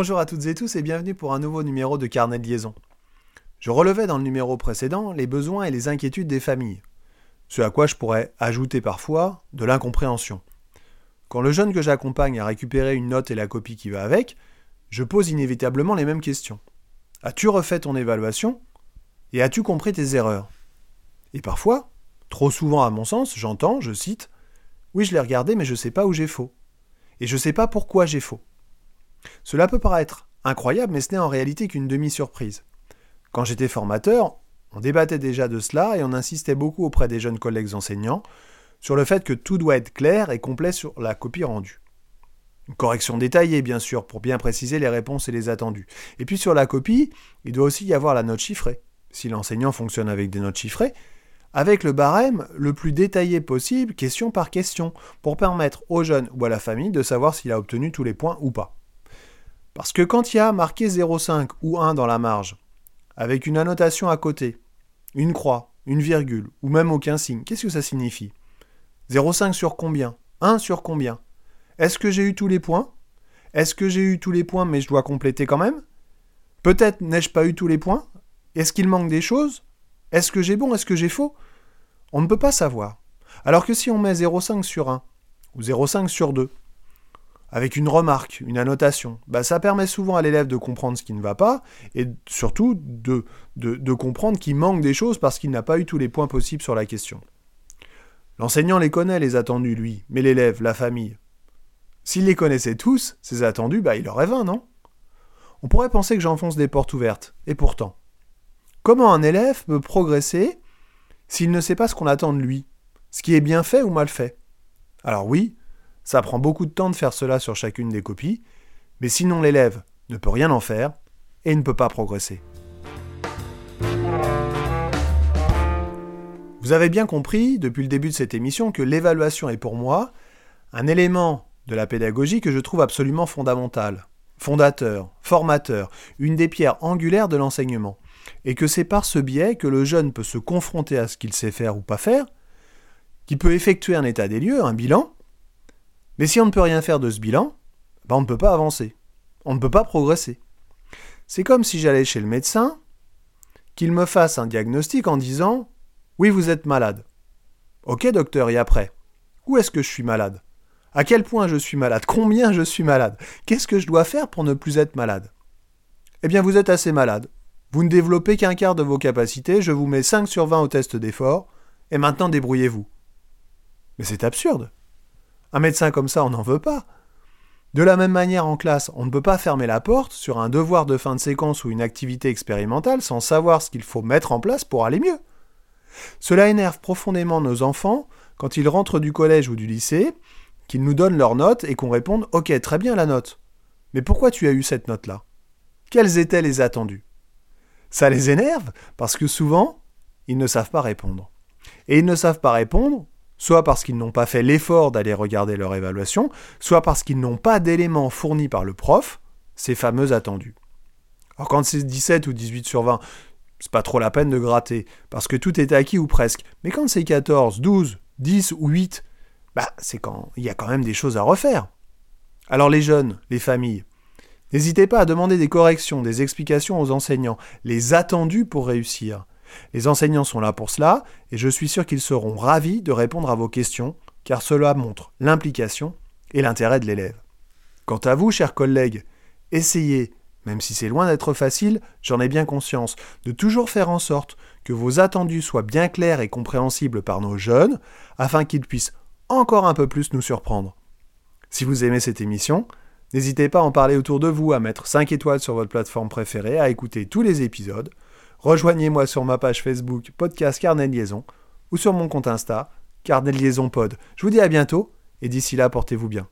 Bonjour à toutes et tous et bienvenue pour un nouveau numéro de Carnet de liaison. Je relevais dans le numéro précédent les besoins et les inquiétudes des familles, ce à quoi je pourrais ajouter parfois de l'incompréhension. Quand le jeune que j'accompagne a récupéré une note et la copie qui va avec, je pose inévitablement les mêmes questions. As-tu refait ton évaluation Et as-tu compris tes erreurs? Et parfois, trop souvent à mon sens, j'entends, je cite, Oui, je l'ai regardé, mais je ne sais pas où j'ai faux. Et je ne sais pas pourquoi j'ai faux. Cela peut paraître incroyable, mais ce n'est en réalité qu'une demi-surprise. Quand j'étais formateur, on débattait déjà de cela et on insistait beaucoup auprès des jeunes collègues enseignants sur le fait que tout doit être clair et complet sur la copie rendue. Une correction détaillée, bien sûr, pour bien préciser les réponses et les attendus. Et puis sur la copie, il doit aussi y avoir la note chiffrée, si l'enseignant fonctionne avec des notes chiffrées, avec le barème le plus détaillé possible, question par question, pour permettre au jeune ou à la famille de savoir s'il a obtenu tous les points ou pas. Parce que quand il y a marqué 0,5 ou 1 dans la marge, avec une annotation à côté, une croix, une virgule, ou même aucun signe, qu'est-ce que ça signifie? 0,5 sur combien? 1 sur combien? Est-ce que j'ai eu tous les points? Est-ce que j'ai eu tous les points mais je dois compléter quand même? Peut-être n'ai-je pas eu tous les points? Est-ce qu'il manque des choses? Est-ce que j'ai bon? Est-ce que j'ai faux? On ne peut pas savoir. Alors que si on met 0,5 sur 1, ou 0,5 sur 2, avec une remarque, une annotation, bah, ça permet souvent à l'élève de comprendre ce qui ne va pas et surtout de, comprendre qu'il manque des choses parce qu'il n'a pas eu tous les points possibles sur la question. L'enseignant les connaît, les attendus, lui, mais l'élève, la famille. S'il les connaissait tous, ces attendus, bah, il aurait 20, non? On pourrait penser que j'enfonce des portes ouvertes, et pourtant. Comment un élève peut progresser s'il ne sait pas ce qu'on attend de lui? Ce qui est bien fait ou mal fait? Alors oui, ça prend beaucoup de temps de faire cela sur chacune des copies, mais sinon l'élève ne peut rien en faire et ne peut pas progresser. Vous avez bien compris depuis le début de cette émission que l'évaluation est pour moi un élément de la pédagogie que je trouve absolument fondamental, fondateur, formateur, une des pierres angulaires de l'enseignement, et que c'est par ce biais que le jeune peut se confronter à ce qu'il sait faire ou pas faire, qu'il peut effectuer un état des lieux, un bilan, mais si on ne peut rien faire de ce bilan, ben on ne peut pas avancer. On ne peut pas progresser. C'est comme si j'allais chez le médecin, qu'il me fasse un diagnostic en disant Oui, vous êtes malade. Ok, docteur, et après Où est-ce que je suis malade? À quel point je suis malade? Combien je suis malade? Qu'est-ce que je dois faire pour ne plus être malade? Eh bien, vous êtes assez malade. Vous ne développez qu'un quart de vos capacités, je vous mets 5 sur 20 au test d'effort, et maintenant débrouillez-vous. Mais c'est absurde. Un médecin comme ça, on n'en veut pas. De la même manière, en classe, on ne peut pas fermer la porte sur un devoir de fin de séquence ou une activité expérimentale sans savoir ce qu'il faut mettre en place pour aller mieux. Cela énerve profondément nos enfants quand ils rentrent du collège ou du lycée, qu'ils nous donnent leur note et qu'on réponde Ok, très bien la note. Mais pourquoi tu as eu cette note-là? Quels étaient les attendus Ça les énerve parce que souvent, ils ne savent pas répondre. Et ils ne savent pas répondre soit parce qu'ils n'ont pas fait l'effort d'aller regarder leur évaluation, soit parce qu'ils n'ont pas d'éléments fournis par le prof, ces fameux attendus. Alors quand c'est 17 ou 18 sur 20, c'est pas trop la peine de gratter, parce que tout est acquis ou presque. Mais quand c'est 14, 12, 10 ou 8, bah c'est quand il y a quand même des choses à refaire. Alors les jeunes, les familles, n'hésitez pas à demander des corrections, des explications aux enseignants, les attendus pour réussir. Les enseignants sont là pour cela, et je suis sûr qu'ils seront ravis de répondre à vos questions, car cela montre l'implication et l'intérêt de l'élève. Quant à vous, chers collègues, essayez, même si c'est loin d'être facile, j'en ai bien conscience, de toujours faire en sorte que vos attendus soient bien clairs et compréhensibles par nos jeunes, afin qu'ils puissent encore un peu plus nous surprendre. Si vous aimez cette émission, n'hésitez pas à en parler autour de vous, à mettre 5 étoiles sur votre plateforme préférée, à écouter tous les épisodes, Rejoignez-moi sur ma page Facebook Podcast Carnet Liaison ou sur mon compte Insta Carnet Liaison Pod. Je vous dis à bientôt et d'ici là, portez-vous bien.